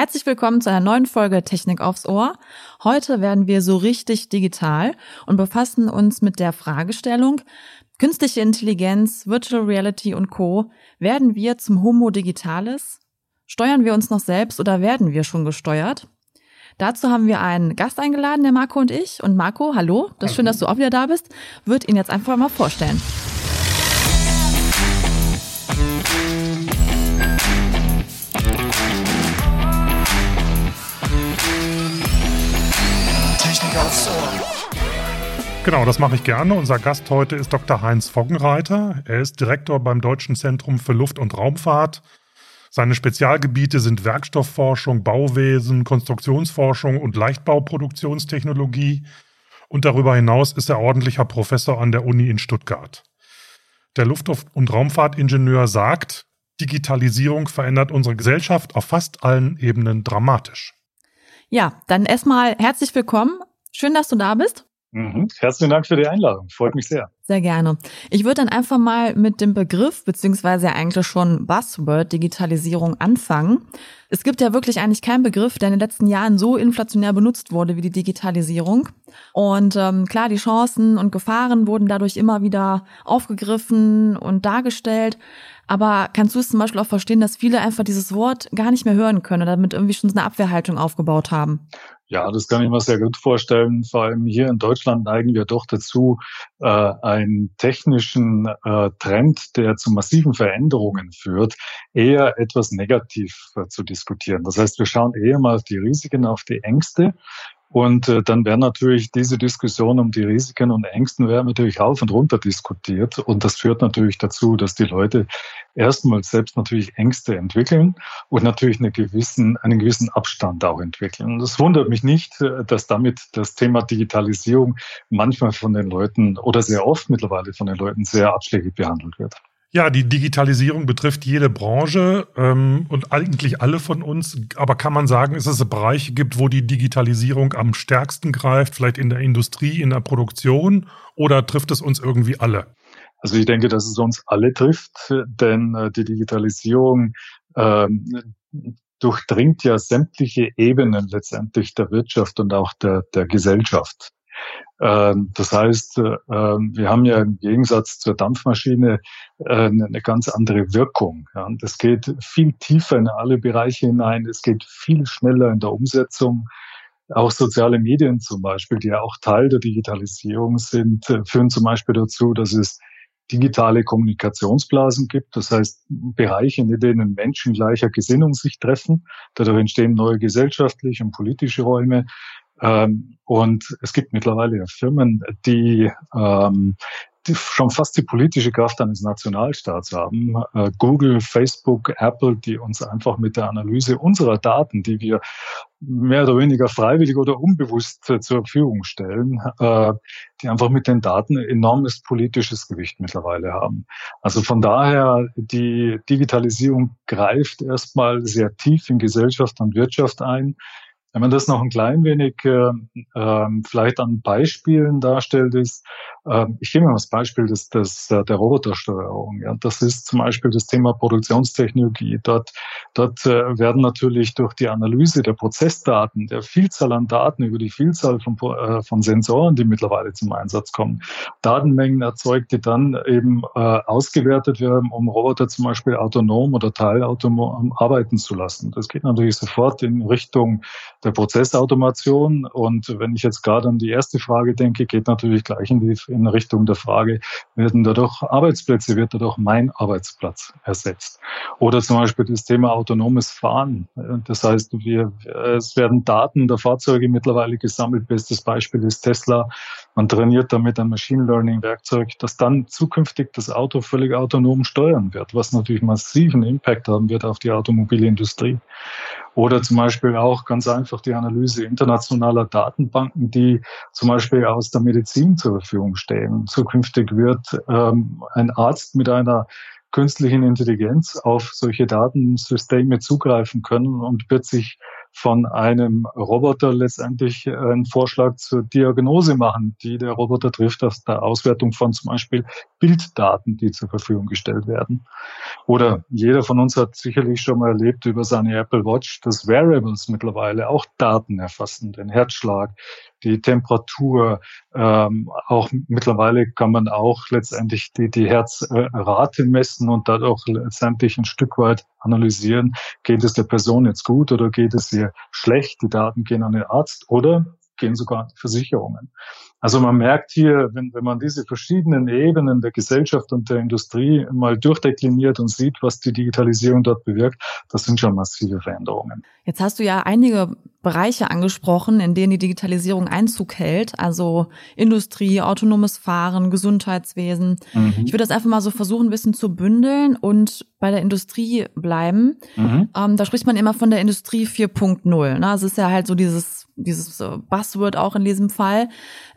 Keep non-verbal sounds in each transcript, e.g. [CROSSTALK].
Herzlich willkommen zu einer neuen Folge Technik aufs Ohr. Heute werden wir so richtig digital und befassen uns mit der Fragestellung, künstliche Intelligenz, Virtual Reality und Co. Werden wir zum Homo Digitalis? Steuern wir uns noch selbst oder werden wir schon gesteuert? Dazu haben wir einen Gast eingeladen, der Marco und ich. Und Marco, hallo, das ist schön, dass du auch wieder da bist, wird ihn jetzt einfach mal vorstellen. Genau, das mache ich gerne. Unser Gast heute ist Dr. Heinz Foggenreiter. Er ist Direktor beim Deutschen Zentrum für Luft- und Raumfahrt. Seine Spezialgebiete sind Werkstoffforschung, Bauwesen, Konstruktionsforschung und Leichtbauproduktionstechnologie. Und darüber hinaus ist er ordentlicher Professor an der Uni in Stuttgart. Der Luft- und Raumfahrtingenieur sagt, Digitalisierung verändert unsere Gesellschaft auf fast allen Ebenen dramatisch. Ja, dann erstmal herzlich willkommen Schön, dass du da bist. Mhm. Herzlichen Dank für die Einladung. Freut mich sehr. Sehr gerne. Ich würde dann einfach mal mit dem Begriff, beziehungsweise eigentlich schon Buzzword Digitalisierung anfangen. Es gibt ja wirklich eigentlich keinen Begriff, der in den letzten Jahren so inflationär benutzt wurde wie die Digitalisierung. Und ähm, klar, die Chancen und Gefahren wurden dadurch immer wieder aufgegriffen und dargestellt. Aber kannst du es zum Beispiel auch verstehen, dass viele einfach dieses Wort gar nicht mehr hören können oder damit irgendwie schon so eine Abwehrhaltung aufgebaut haben? Ja, das kann ich mir sehr gut vorstellen. Vor allem hier in Deutschland neigen wir doch dazu, äh, einen technischen äh, Trend, der zu massiven Veränderungen führt, eher etwas negativ äh, zu diskutieren. Das heißt, wir schauen eher mal auf die Risiken, auf die Ängste und äh, dann werden natürlich diese Diskussion um die Risiken und Ängsten werden natürlich rauf und runter diskutiert. Und das führt natürlich dazu, dass die Leute erstmal selbst natürlich Ängste entwickeln und natürlich einen gewissen, einen gewissen Abstand auch entwickeln. Und das wundert mich nicht, äh, dass damit das Thema Digitalisierung manchmal von den Leuten oder sehr oft mittlerweile von den Leuten sehr abschlägig behandelt wird. Ja, die Digitalisierung betrifft jede Branche ähm, und eigentlich alle von uns. Aber kann man sagen, dass es Bereiche gibt, wo die Digitalisierung am stärksten greift, vielleicht in der Industrie, in der Produktion, oder trifft es uns irgendwie alle? Also ich denke, dass es uns alle trifft, denn äh, die Digitalisierung ähm, durchdringt ja sämtliche Ebenen letztendlich der Wirtschaft und auch der, der Gesellschaft. Ähm, das heißt, äh, ähm, wir haben ja im Gegensatz zur Dampfmaschine äh, eine ganz andere Wirkung. Es geht viel tiefer in alle Bereiche hinein. Es geht viel schneller in der Umsetzung. Auch soziale Medien zum Beispiel, die ja auch Teil der Digitalisierung sind, äh, führen zum Beispiel dazu, dass es digitale Kommunikationsblasen gibt. Das heißt, Bereiche, in denen Menschen gleicher Gesinnung sich treffen. Dadurch entstehen neue gesellschaftliche und politische Räume. Ähm, und es gibt mittlerweile Firmen, die, ähm, die schon fast die politische Kraft eines Nationalstaats haben. Äh, Google, Facebook, Apple, die uns einfach mit der Analyse unserer Daten, die wir mehr oder weniger freiwillig oder unbewusst äh, zur Verfügung stellen, äh, die einfach mit den Daten enormes politisches Gewicht mittlerweile haben. Also von daher, die Digitalisierung greift erstmal sehr tief in Gesellschaft und Wirtschaft ein. Wenn man das noch ein klein wenig äh, äh, vielleicht an Beispielen darstellt, ist, äh, ich gebe mal das Beispiel des, des, äh, der Robotersteuerung. Ja. Das ist zum Beispiel das Thema Produktionstechnologie. Dort, dort äh, werden natürlich durch die Analyse der Prozessdaten, der Vielzahl an Daten über die Vielzahl von, äh, von Sensoren, die mittlerweile zum Einsatz kommen, Datenmengen erzeugt, die dann eben äh, ausgewertet werden, um Roboter zum Beispiel autonom oder teilautonom arbeiten zu lassen. Das geht natürlich sofort in Richtung der Prozessautomation. Und wenn ich jetzt gerade an die erste Frage denke, geht natürlich gleich in, die, in Richtung der Frage, werden dadurch Arbeitsplätze, wird dadurch mein Arbeitsplatz ersetzt? Oder zum Beispiel das Thema autonomes Fahren. Das heißt, wir, es werden Daten der Fahrzeuge mittlerweile gesammelt. Bestes Beispiel ist Tesla. Man trainiert damit ein Machine Learning Werkzeug, das dann zukünftig das Auto völlig autonom steuern wird, was natürlich massiven Impact haben wird auf die Automobilindustrie. Oder zum Beispiel auch ganz einfach die Analyse internationaler Datenbanken, die zum Beispiel aus der Medizin zur Verfügung stehen. Zukünftig wird ähm, ein Arzt mit einer künstlichen Intelligenz auf solche Datensysteme zugreifen können und wird sich von einem Roboter letztendlich einen Vorschlag zur Diagnose machen, die der Roboter trifft aus der Auswertung von zum Beispiel Bilddaten, die zur Verfügung gestellt werden. Oder jeder von uns hat sicherlich schon mal erlebt über seine Apple Watch, dass Wearables mittlerweile auch Daten erfassen, den Herzschlag, die Temperatur, ähm, auch mittlerweile kann man auch letztendlich die, die Herzrate messen und dadurch letztendlich ein Stück weit analysieren, geht es der Person jetzt gut oder geht es ihr schlecht, die Daten gehen an den Arzt oder gehen sogar an die Versicherungen. Also man merkt hier, wenn, wenn man diese verschiedenen Ebenen der Gesellschaft und der Industrie mal durchdekliniert und sieht, was die Digitalisierung dort bewirkt, das sind schon massive Veränderungen. Jetzt hast du ja einige Bereiche angesprochen, in denen die Digitalisierung Einzug hält, also Industrie, autonomes Fahren, Gesundheitswesen. Mhm. Ich würde das einfach mal so versuchen, ein bisschen zu bündeln und bei der Industrie bleiben. Mhm. Ähm, da spricht man immer von der Industrie 4.0. Ne? Das ist ja halt so dieses, dieses äh, Buzzword auch in diesem Fall.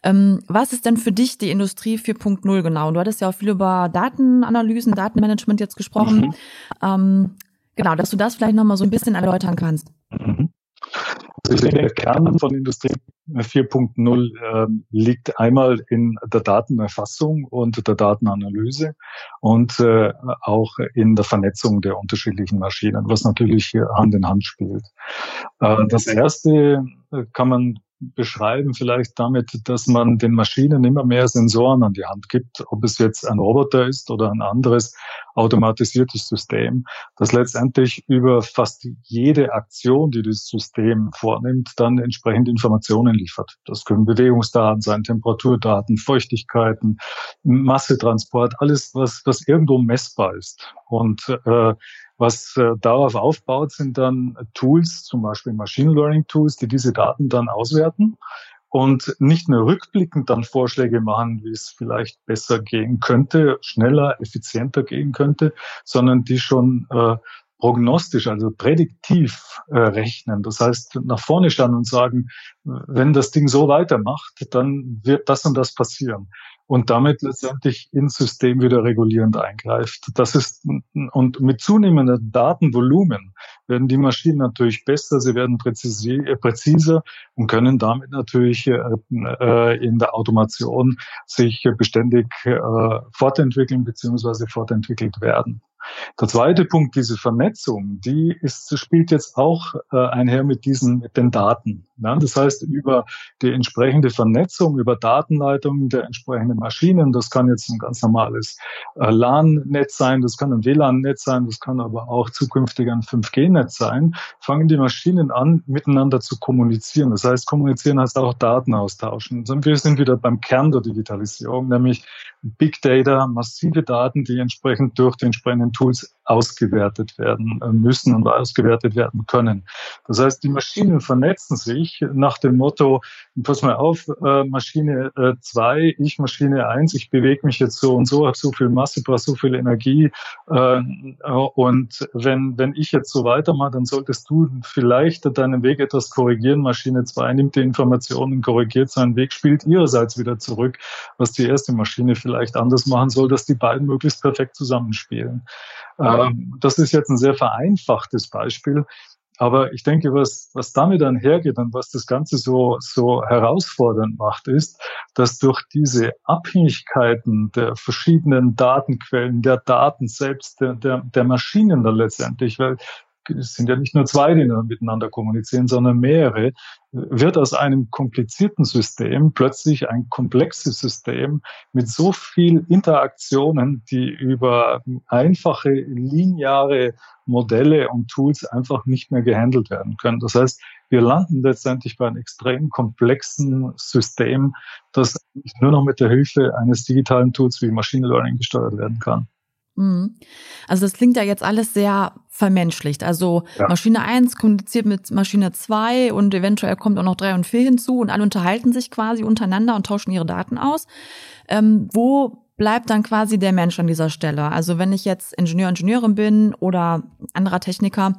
Ähm, was ist denn für dich die Industrie 4.0 genau? Du hattest ja auch viel über Datenanalysen, Datenmanagement jetzt gesprochen. Mhm. Ähm, genau, dass du das vielleicht nochmal so ein bisschen erläutern kannst. Mhm. Also der Kern von Industrie 4.0 äh, liegt einmal in der Datenerfassung und der Datenanalyse und äh, auch in der Vernetzung der unterschiedlichen Maschinen, was natürlich hier Hand in Hand spielt. Äh, das erste äh, kann man beschreiben vielleicht damit, dass man den Maschinen immer mehr Sensoren an die Hand gibt, ob es jetzt ein Roboter ist oder ein anderes automatisiertes System, das letztendlich über fast jede Aktion, die das System vornimmt, dann entsprechend Informationen liefert. Das können Bewegungsdaten sein, Temperaturdaten, Feuchtigkeiten, Massetransport, alles, was, was irgendwo messbar ist. Und äh, was äh, darauf aufbaut, sind dann Tools, zum Beispiel Machine Learning Tools, die diese Daten dann auswerten und nicht nur rückblickend dann Vorschläge machen, wie es vielleicht besser gehen könnte, schneller, effizienter gehen könnte, sondern die schon äh, prognostisch, also prädiktiv äh, rechnen. Das heißt, nach vorne schauen und sagen, wenn das Ding so weitermacht, dann wird das und das passieren und damit letztendlich ins System wieder regulierend eingreift. Das ist, und mit zunehmendem Datenvolumen werden die Maschinen natürlich besser, sie werden äh, präziser und können damit natürlich äh, äh, in der Automation sich beständig fortentwickeln bzw. fortentwickelt werden. Der zweite Punkt, diese Vernetzung, die ist, spielt jetzt auch äh, einher mit diesen, mit den Daten. Ja? Das heißt, über die entsprechende Vernetzung, über Datenleitungen der entsprechenden Maschinen, das kann jetzt ein ganz normales äh, LAN-Netz sein, das kann ein WLAN-Netz sein, das kann aber auch zukünftig ein 5G-Netz sein, fangen die Maschinen an, miteinander zu kommunizieren. Das heißt, kommunizieren heißt auch Daten austauschen. Und wir sind wieder beim Kern der Digitalisierung, nämlich Big Data, massive Daten, die entsprechend durch die entsprechenden Tools ausgewertet werden äh, müssen und ausgewertet werden können. Das heißt, die Maschinen vernetzen sich nach dem Motto, pass mal auf, äh, Maschine 2, äh, ich Maschine 1, ich bewege mich jetzt so und so, habe so viel Masse, brauche so viel Energie und wenn, wenn ich jetzt so weitermache, dann solltest du vielleicht deinen Weg etwas korrigieren. Maschine 2 nimmt die Informationen, korrigiert seinen Weg, spielt ihrerseits wieder zurück, was die erste Maschine vielleicht anders machen soll, dass die beiden möglichst perfekt zusammenspielen. Ähm, das ist jetzt ein sehr vereinfachtes Beispiel. Aber ich denke, was, was damit einhergeht und was das Ganze so, so herausfordernd macht, ist, dass durch diese Abhängigkeiten der verschiedenen Datenquellen, der Daten selbst, der, der, der Maschinen dann letztendlich, weil es sind ja nicht nur zwei, die miteinander kommunizieren, sondern mehrere, wird aus einem komplizierten System plötzlich ein komplexes System mit so viel Interaktionen, die über einfache lineare Modelle und Tools einfach nicht mehr gehandelt werden können. Das heißt, wir landen letztendlich bei einem extrem komplexen System, das nur noch mit der Hilfe eines digitalen Tools wie Machine Learning gesteuert werden kann. Mhm. Also das klingt ja jetzt alles sehr vermenschlicht. Also ja. Maschine 1 kommuniziert mit Maschine 2 und eventuell kommt auch noch 3 und 4 hinzu und alle unterhalten sich quasi untereinander und tauschen ihre Daten aus. Ähm, wo bleibt dann quasi der Mensch an dieser Stelle? Also wenn ich jetzt Ingenieur, Ingenieurin bin oder anderer Techniker,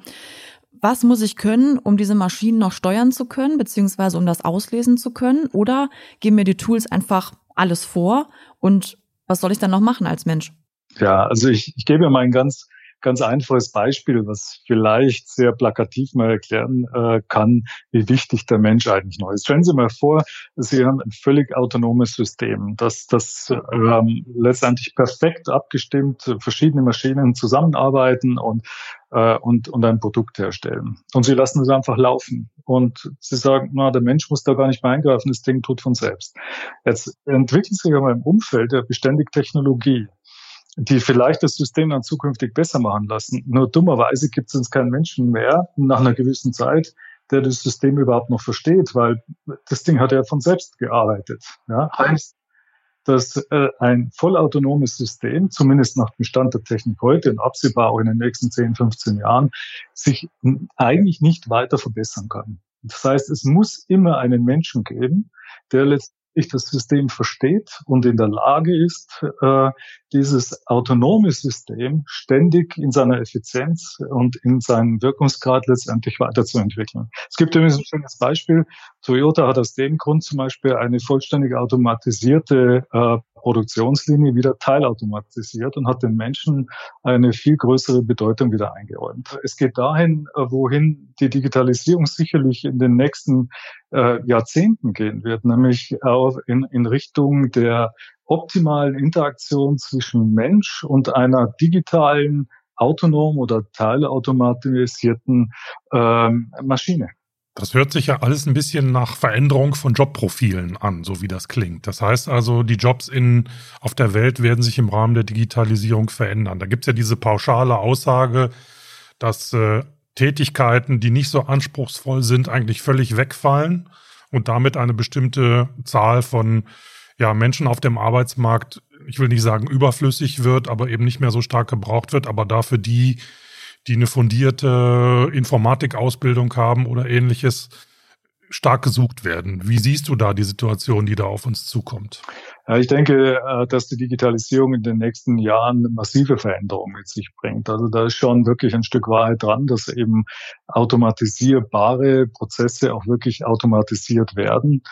was muss ich können, um diese Maschinen noch steuern zu können, beziehungsweise um das auslesen zu können? Oder geben mir die Tools einfach alles vor und was soll ich dann noch machen als Mensch? Ja, also ich, ich gebe mal ein ganz, ganz einfaches Beispiel, was vielleicht sehr plakativ mal erklären äh, kann, wie wichtig der Mensch eigentlich noch ist. Stellen Sie mal vor, Sie haben ein völlig autonomes System, das, das ähm, letztendlich perfekt abgestimmt, verschiedene Maschinen zusammenarbeiten und äh, und, und ein Produkt herstellen. Und sie lassen es einfach laufen. Und sie sagen, na, der Mensch muss da gar nicht mehr eingreifen, das Ding tut von selbst. Jetzt entwickelt sich aber im Umfeld ja beständig Technologie die vielleicht das System dann zukünftig besser machen lassen. Nur dummerweise gibt es uns keinen Menschen mehr nach einer gewissen Zeit, der das System überhaupt noch versteht, weil das Ding hat ja von selbst gearbeitet. Ja? Heißt, dass äh, ein vollautonomes System, zumindest nach dem Stand der Technik heute und absehbar auch in den nächsten 10, 15 Jahren, sich eigentlich nicht weiter verbessern kann. Das heißt, es muss immer einen Menschen geben, der letztlich das System versteht und in der Lage ist, äh, dieses autonome System ständig in seiner Effizienz und in seinem Wirkungsgrad letztendlich weiterzuentwickeln. Es gibt übrigens ein schönes Beispiel. Toyota hat aus dem Grund zum Beispiel eine vollständig automatisierte äh, Produktionslinie wieder teilautomatisiert und hat den Menschen eine viel größere Bedeutung wieder eingeräumt. Es geht dahin, äh, wohin die Digitalisierung sicherlich in den nächsten äh, Jahrzehnten gehen wird, nämlich auch in, in Richtung der optimalen Interaktion zwischen Mensch und einer digitalen, autonom oder teilautomatisierten ähm, Maschine. Das hört sich ja alles ein bisschen nach Veränderung von Jobprofilen an, so wie das klingt. Das heißt also, die Jobs in, auf der Welt werden sich im Rahmen der Digitalisierung verändern. Da gibt's ja diese pauschale Aussage, dass äh, Tätigkeiten, die nicht so anspruchsvoll sind, eigentlich völlig wegfallen und damit eine bestimmte Zahl von ja, Menschen auf dem Arbeitsmarkt, ich will nicht sagen überflüssig wird, aber eben nicht mehr so stark gebraucht wird, aber dafür die, die eine fundierte Informatikausbildung haben oder ähnliches, stark gesucht werden. Wie siehst du da die Situation, die da auf uns zukommt? Ja, ich denke, äh, dass die Digitalisierung in den nächsten Jahren massive Veränderungen mit sich bringt. Also da ist schon wirklich ein Stück Wahrheit dran, dass eben automatisierbare Prozesse auch wirklich automatisiert werden.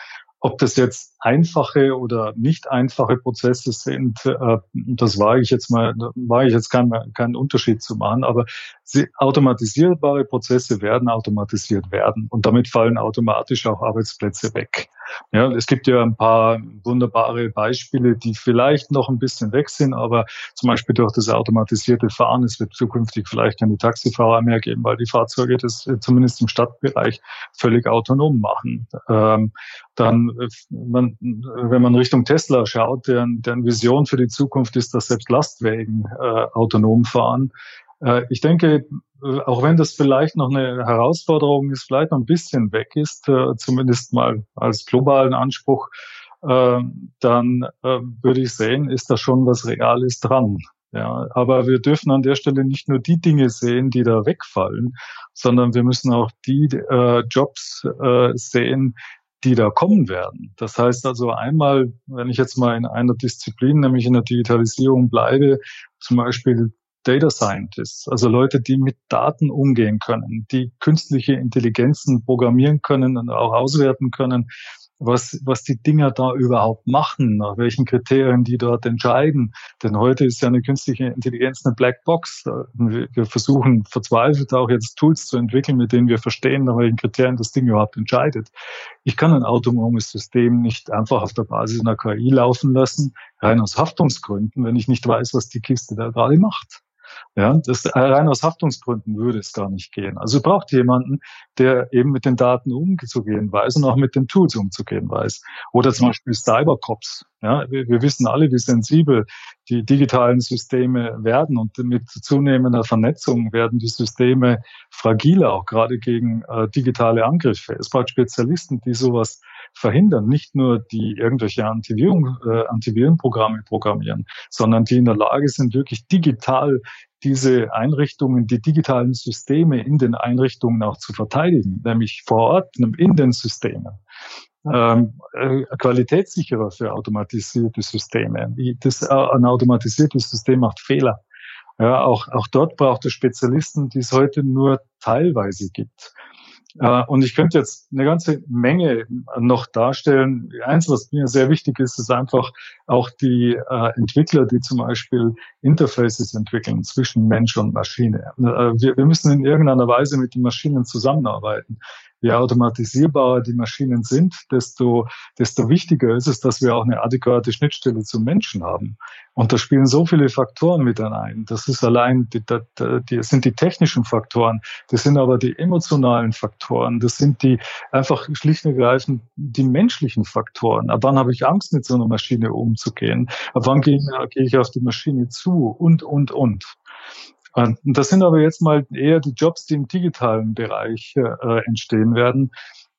Ob das jetzt einfache oder nicht einfache Prozesse sind, äh, das war ich jetzt mal, war ich jetzt keinen kein Unterschied zu machen, aber sie, automatisierbare Prozesse werden automatisiert werden und damit fallen automatisch auch Arbeitsplätze weg. Ja, es gibt ja ein paar wunderbare Beispiele, die vielleicht noch ein bisschen weg sind, aber zum Beispiel durch das automatisierte Fahren, es wird zukünftig vielleicht keine Taxifahrer mehr geben, weil die Fahrzeuge das zumindest im Stadtbereich völlig autonom machen. Ähm, dann, äh, man, wenn man Richtung Tesla schaut, deren, deren Vision für die Zukunft ist, dass selbst Lastwagen äh, autonom fahren. Äh, ich denke, äh, auch wenn das vielleicht noch eine Herausforderung ist, vielleicht noch ein bisschen weg ist, äh, zumindest mal als globalen Anspruch, äh, dann äh, würde ich sehen, ist da schon was Reales dran. Ja, aber wir dürfen an der Stelle nicht nur die Dinge sehen, die da wegfallen, sondern wir müssen auch die äh, Jobs äh, sehen, die da kommen werden. Das heißt also einmal, wenn ich jetzt mal in einer Disziplin, nämlich in der Digitalisierung bleibe, zum Beispiel Data Scientists, also Leute, die mit Daten umgehen können, die künstliche Intelligenzen programmieren können und auch auswerten können, was, was die Dinger da überhaupt machen, nach welchen Kriterien die dort entscheiden. Denn heute ist ja eine künstliche Intelligenz eine Blackbox. Wir versuchen verzweifelt auch jetzt Tools zu entwickeln, mit denen wir verstehen, nach welchen Kriterien das Ding überhaupt entscheidet. Ich kann ein autonomes System nicht einfach auf der Basis einer KI laufen lassen, rein aus Haftungsgründen, wenn ich nicht weiß, was die Kiste da gerade macht. Ja, das rein aus Haftungsgründen würde es gar nicht gehen. Also braucht jemanden, der eben mit den Daten umzugehen weiß und auch mit den Tools umzugehen weiß. Oder zum Beispiel Cybercops. Ja, wir, wir wissen alle, wie sensibel die digitalen Systeme werden und mit zunehmender Vernetzung werden die Systeme fragiler, auch gerade gegen äh, digitale Angriffe. Es braucht Spezialisten, die sowas verhindern, nicht nur die irgendwelche Antiviren, äh, Antivirenprogramme programmieren, sondern die in der Lage sind, wirklich digital diese Einrichtungen, die digitalen Systeme in den Einrichtungen auch zu verteidigen, nämlich vor Ort in den Systemen. Ähm, äh, qualitätssicherer für automatisierte Systeme. Das, äh, ein automatisiertes System macht Fehler. Ja, auch, auch dort braucht es Spezialisten, die es heute nur teilweise gibt. Äh, und ich könnte jetzt eine ganze Menge noch darstellen. Eins, was mir sehr wichtig ist, ist einfach auch die äh, Entwickler, die zum Beispiel Interfaces entwickeln zwischen Mensch und Maschine. Äh, wir, wir müssen in irgendeiner Weise mit den Maschinen zusammenarbeiten je automatisierbarer die Maschinen sind, desto, desto wichtiger ist es, dass wir auch eine adäquate Schnittstelle zum Menschen haben. Und da spielen so viele Faktoren mit ein. Das ist allein, die, die, die sind die technischen Faktoren, das sind aber die emotionalen Faktoren, das sind die einfach schlicht und ergreifend die menschlichen Faktoren. Ab wann habe ich Angst, mit so einer Maschine umzugehen? Ab wann gehe, gehe ich auf die Maschine zu? Und, und, und. Das sind aber jetzt mal eher die Jobs, die im digitalen Bereich äh, entstehen werden.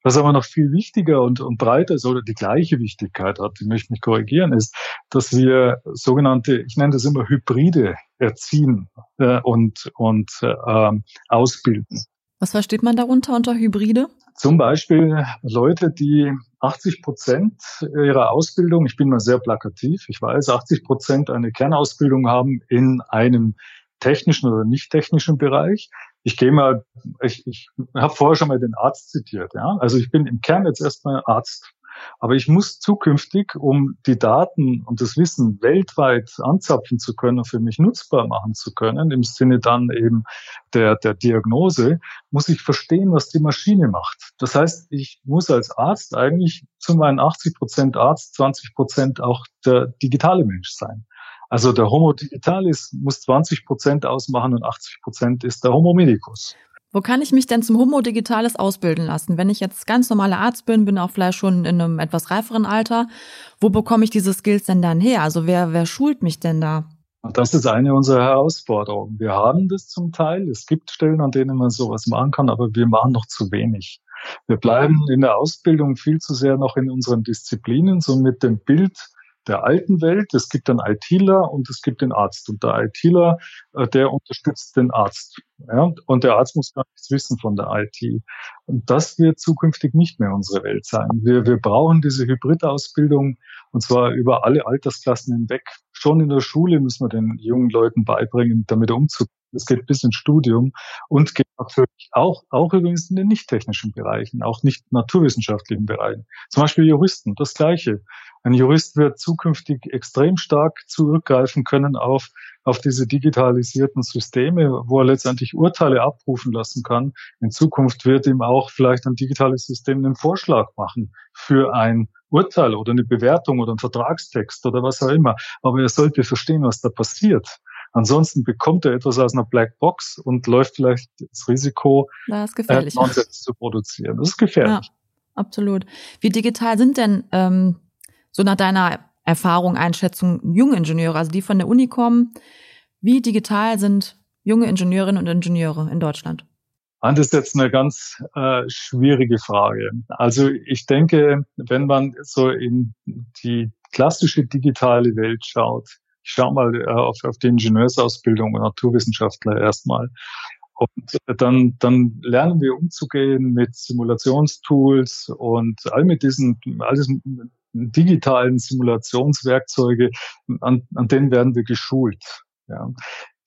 Was aber noch viel wichtiger und, und breiter ist oder die gleiche Wichtigkeit hat, ich möchte mich korrigieren, ist, dass wir sogenannte, ich nenne das immer Hybride erziehen äh, und, und äh, ausbilden. Was versteht man darunter unter Hybride? Zum Beispiel Leute, die 80 Prozent ihrer Ausbildung, ich bin mal sehr plakativ, ich weiß, 80 Prozent eine Kernausbildung haben in einem technischen oder nicht technischen Bereich. Ich gehe mal, ich, ich habe vorher schon mal den Arzt zitiert. Ja? Also ich bin im Kern jetzt erstmal Arzt. Aber ich muss zukünftig, um die Daten und das Wissen weltweit anzapfen zu können und für mich nutzbar machen zu können, im Sinne dann eben der, der Diagnose, muss ich verstehen, was die Maschine macht. Das heißt, ich muss als Arzt eigentlich zu meinen 80 Prozent Arzt, 20 Prozent auch der digitale Mensch sein. Also der Homo digitalis muss 20 Prozent ausmachen und 80 Prozent ist der Homo medicus. Wo kann ich mich denn zum Homo digitalis ausbilden lassen? Wenn ich jetzt ganz normaler Arzt bin, bin auch vielleicht schon in einem etwas reiferen Alter, wo bekomme ich diese Skills denn dann her? Also wer, wer schult mich denn da? Das ist eine unserer Herausforderungen. Wir haben das zum Teil. Es gibt Stellen, an denen man sowas machen kann, aber wir machen noch zu wenig. Wir bleiben in der Ausbildung viel zu sehr noch in unseren Disziplinen, so mit dem Bild, der alten Welt. Es gibt einen ITler und es gibt den Arzt. Und der ITler, äh, der unterstützt den Arzt. Und der Arzt muss gar nichts wissen von der IT. Und das wird zukünftig nicht mehr unsere Welt sein. Wir, wir brauchen diese Hybridausbildung und zwar über alle Altersklassen hinweg. Schon in der Schule müssen wir den jungen Leuten beibringen, damit umzugehen. Es geht bis ins Studium und geht natürlich auch, auch übrigens in den nicht technischen Bereichen, auch nicht naturwissenschaftlichen Bereichen. Zum Beispiel Juristen, das Gleiche. Ein Jurist wird zukünftig extrem stark zurückgreifen können auf, auf diese digitalisierten Systeme, wo er letztendlich Urteile abrufen lassen kann. In Zukunft wird ihm auch vielleicht ein digitales System einen Vorschlag machen für ein Urteil oder eine Bewertung oder einen Vertragstext oder was auch immer. Aber er sollte verstehen, was da passiert. Ansonsten bekommt er etwas aus einer Blackbox und läuft vielleicht das Risiko, das. Äh, zu produzieren. Das ist gefährlich. Ja, absolut. Wie digital sind denn ähm, so nach deiner Erfahrung, Einschätzung, junge Ingenieure, also die von der Uni kommen, wie digital sind junge Ingenieurinnen und Ingenieure in Deutschland? Das ist jetzt eine ganz äh, schwierige Frage. Also ich denke, wenn man so in die klassische digitale Welt schaut, ich schaue mal äh, auf, auf die Ingenieursausbildung und Naturwissenschaftler erstmal. Und dann, dann lernen wir umzugehen mit Simulationstools und all mit diesen, all diesen digitalen Simulationswerkzeuge, an, an denen werden wir geschult. Ja.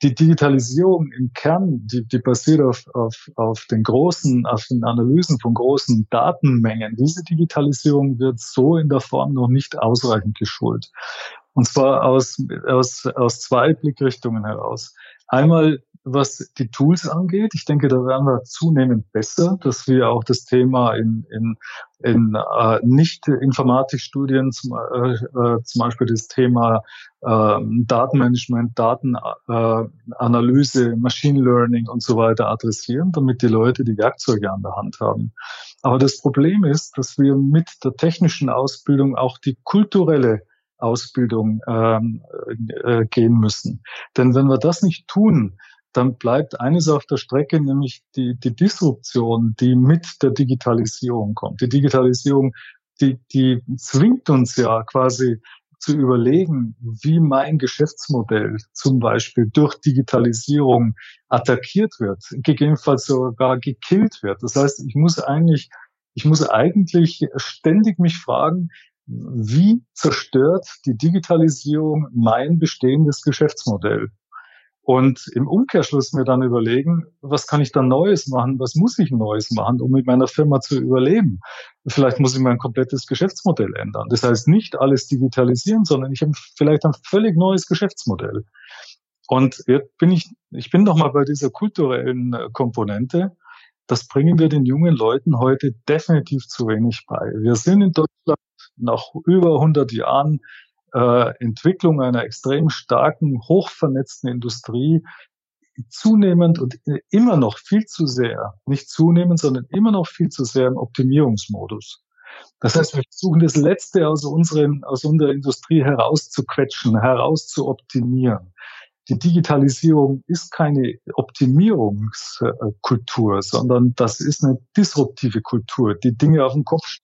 Die Digitalisierung im Kern, die, die basiert auf, auf, auf den großen, auf den Analysen von großen Datenmengen. Diese Digitalisierung wird so in der Form noch nicht ausreichend geschult. Und zwar aus, aus, aus zwei Blickrichtungen heraus. Einmal was die Tools angeht. Ich denke, da werden wir zunehmend besser, dass wir auch das Thema in, in, in äh, Nicht-Informatikstudien, zum, äh, äh, zum Beispiel das Thema äh, Datenmanagement, Datenanalyse, äh, Machine Learning und so weiter adressieren, damit die Leute die Werkzeuge an der Hand haben. Aber das Problem ist, dass wir mit der technischen Ausbildung auch die kulturelle Ausbildung ähm, äh, gehen müssen. Denn wenn wir das nicht tun, dann bleibt eines auf der Strecke, nämlich die, die Disruption, die mit der Digitalisierung kommt. Die Digitalisierung, die, die zwingt uns ja quasi zu überlegen, wie mein Geschäftsmodell zum Beispiel durch Digitalisierung attackiert wird, gegebenenfalls sogar gekillt wird. Das heißt, ich muss eigentlich, ich muss eigentlich ständig mich fragen, wie zerstört die Digitalisierung mein bestehendes Geschäftsmodell? Und im Umkehrschluss mir dann überlegen, was kann ich dann Neues machen? Was muss ich Neues machen, um mit meiner Firma zu überleben? Vielleicht muss ich mein komplettes Geschäftsmodell ändern. Das heißt nicht alles digitalisieren, sondern ich habe vielleicht ein völlig neues Geschäftsmodell. Und jetzt bin ich, ich bin noch mal bei dieser kulturellen Komponente. Das bringen wir den jungen Leuten heute definitiv zu wenig bei. Wir sind in Deutschland nach über 100 Jahren äh, Entwicklung einer extrem starken, hochvernetzten Industrie zunehmend und immer noch viel zu sehr, nicht zunehmend, sondern immer noch viel zu sehr im Optimierungsmodus. Das heißt, wir versuchen das Letzte aus, unseren, aus unserer Industrie herauszuquetschen, herauszuoptimieren. Die Digitalisierung ist keine Optimierungskultur, sondern das ist eine disruptive Kultur, die Dinge auf den Kopf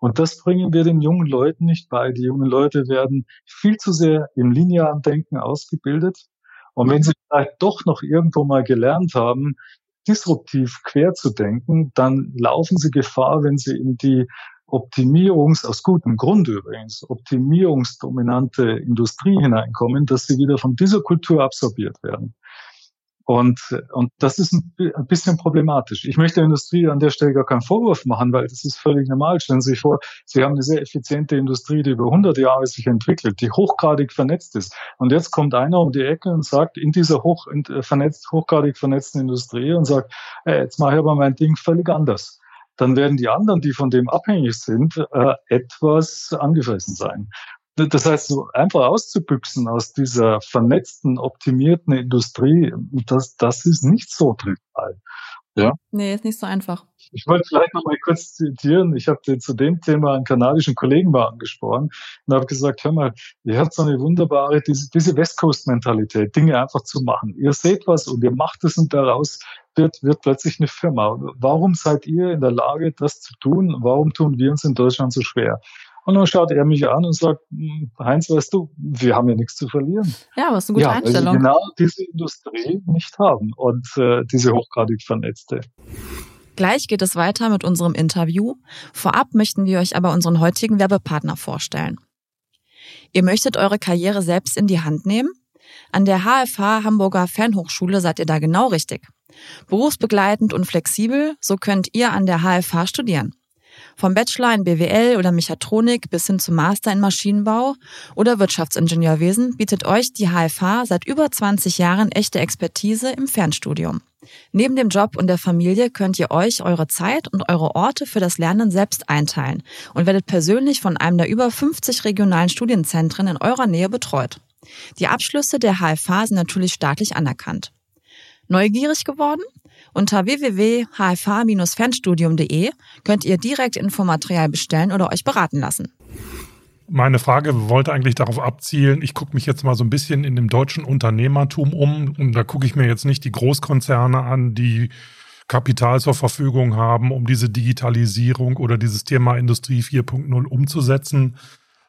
und das bringen wir den jungen Leuten nicht bei. Die jungen Leute werden viel zu sehr im linearen Denken ausgebildet. Und wenn sie vielleicht doch noch irgendwo mal gelernt haben, disruptiv quer zu denken, dann laufen sie Gefahr, wenn sie in die Optimierungs, aus gutem Grund übrigens, optimierungsdominante Industrie hineinkommen, dass sie wieder von dieser Kultur absorbiert werden. Und, und das ist ein, bisschen problematisch. Ich möchte der Industrie an der Stelle gar keinen Vorwurf machen, weil das ist völlig normal. Stellen Sie sich vor, Sie haben eine sehr effiziente Industrie, die über 100 Jahre sich entwickelt, die hochgradig vernetzt ist. Und jetzt kommt einer um die Ecke und sagt, in dieser hoch, äh, vernetzt, hochgradig vernetzten Industrie und sagt, hey, jetzt mache ich aber mein Ding völlig anders dann werden die anderen, die von dem abhängig sind, äh, etwas angefressen sein. Das heißt, so einfach auszubüchsen aus dieser vernetzten, optimierten Industrie, das, das ist nicht so trivial. Ja. Nee, ist nicht so einfach. Ich wollte vielleicht noch mal kurz zitieren. Ich habe zu dem Thema einen kanadischen Kollegen mal angesprochen und habe gesagt, hör mal, ihr habt so eine wunderbare, diese, diese West Coast Mentalität, Dinge einfach zu machen. Ihr seht was und ihr macht es und daraus wird, wird plötzlich eine Firma. Warum seid ihr in der Lage, das zu tun? Warum tun wir uns in Deutschland so schwer? Und dann schaut er mich an und sagt, hm, Heinz, weißt du, wir haben ja nichts zu verlieren. Ja, was eine gute ja, Einstellung. Weil wir genau diese Industrie nicht haben und äh, diese hochgradig vernetzte. Gleich geht es weiter mit unserem Interview. Vorab möchten wir euch aber unseren heutigen Werbepartner vorstellen. Ihr möchtet eure Karriere selbst in die Hand nehmen? An der HFH Hamburger Fernhochschule seid ihr da genau richtig. Berufsbegleitend und flexibel, so könnt ihr an der HFH studieren. Vom Bachelor in BWL oder Mechatronik bis hin zum Master in Maschinenbau oder Wirtschaftsingenieurwesen bietet euch die HFH seit über 20 Jahren echte Expertise im Fernstudium. Neben dem Job und der Familie könnt ihr euch eure Zeit und eure Orte für das Lernen selbst einteilen und werdet persönlich von einem der über 50 regionalen Studienzentren in eurer Nähe betreut. Die Abschlüsse der HFH sind natürlich staatlich anerkannt. Neugierig geworden? Unter www.hfh-fernstudium.de könnt ihr direkt Infomaterial bestellen oder euch beraten lassen. Meine Frage wollte eigentlich darauf abzielen, ich gucke mich jetzt mal so ein bisschen in dem deutschen Unternehmertum um und da gucke ich mir jetzt nicht die Großkonzerne an, die Kapital zur Verfügung haben, um diese Digitalisierung oder dieses Thema Industrie 4.0 umzusetzen,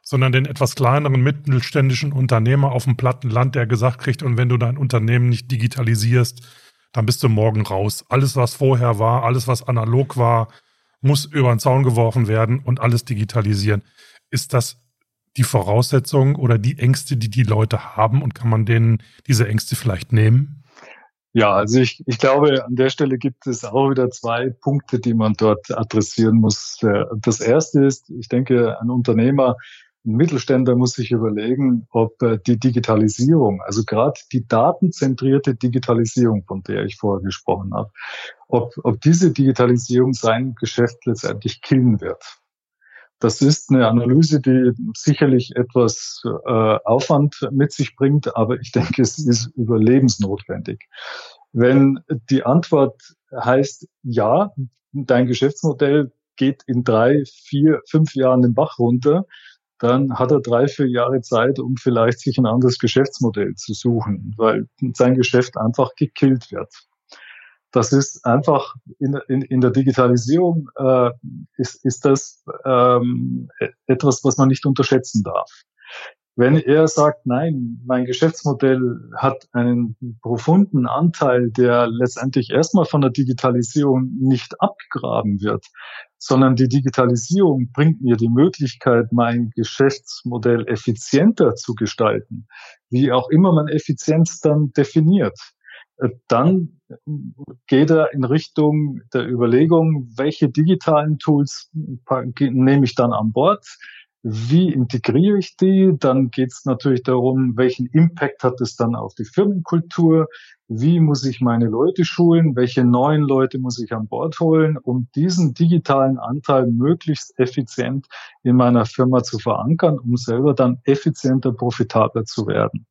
sondern den etwas kleineren mittelständischen Unternehmer auf dem platten Land, der gesagt kriegt, und wenn du dein Unternehmen nicht digitalisierst, dann bist du morgen raus. Alles, was vorher war, alles, was analog war, muss über den Zaun geworfen werden und alles digitalisieren. Ist das die Voraussetzung oder die Ängste, die die Leute haben und kann man denen diese Ängste vielleicht nehmen? Ja, also ich, ich glaube, an der Stelle gibt es auch wieder zwei Punkte, die man dort adressieren muss. Das erste ist, ich denke, ein Unternehmer ein Mittelständler muss sich überlegen, ob äh, die Digitalisierung, also gerade die datenzentrierte Digitalisierung, von der ich vorher gesprochen habe, ob, ob diese Digitalisierung sein Geschäft letztendlich killen wird. Das ist eine Analyse, die sicherlich etwas äh, Aufwand mit sich bringt, aber ich denke, es ist überlebensnotwendig. Wenn die Antwort heißt, ja, dein Geschäftsmodell geht in drei, vier, fünf Jahren den Bach runter, dann hat er drei, vier Jahre Zeit, um vielleicht sich ein anderes Geschäftsmodell zu suchen, weil sein Geschäft einfach gekillt wird. Das ist einfach in, in, in der Digitalisierung äh, ist, ist das ähm, etwas, was man nicht unterschätzen darf. Wenn er sagt, nein, mein Geschäftsmodell hat einen profunden Anteil, der letztendlich erstmal von der Digitalisierung nicht abgegraben wird, sondern die Digitalisierung bringt mir die Möglichkeit, mein Geschäftsmodell effizienter zu gestalten, wie auch immer man Effizienz dann definiert. Äh, dann geht er in Richtung der Überlegung, welche digitalen Tools nehme ich dann an Bord, wie integriere ich die? Dann geht es natürlich darum, welchen Impact hat es dann auf die Firmenkultur? Wie muss ich meine Leute schulen? Welche neuen Leute muss ich an Bord holen, um diesen digitalen Anteil möglichst effizient in meiner Firma zu verankern, um selber dann effizienter, profitabler zu werden?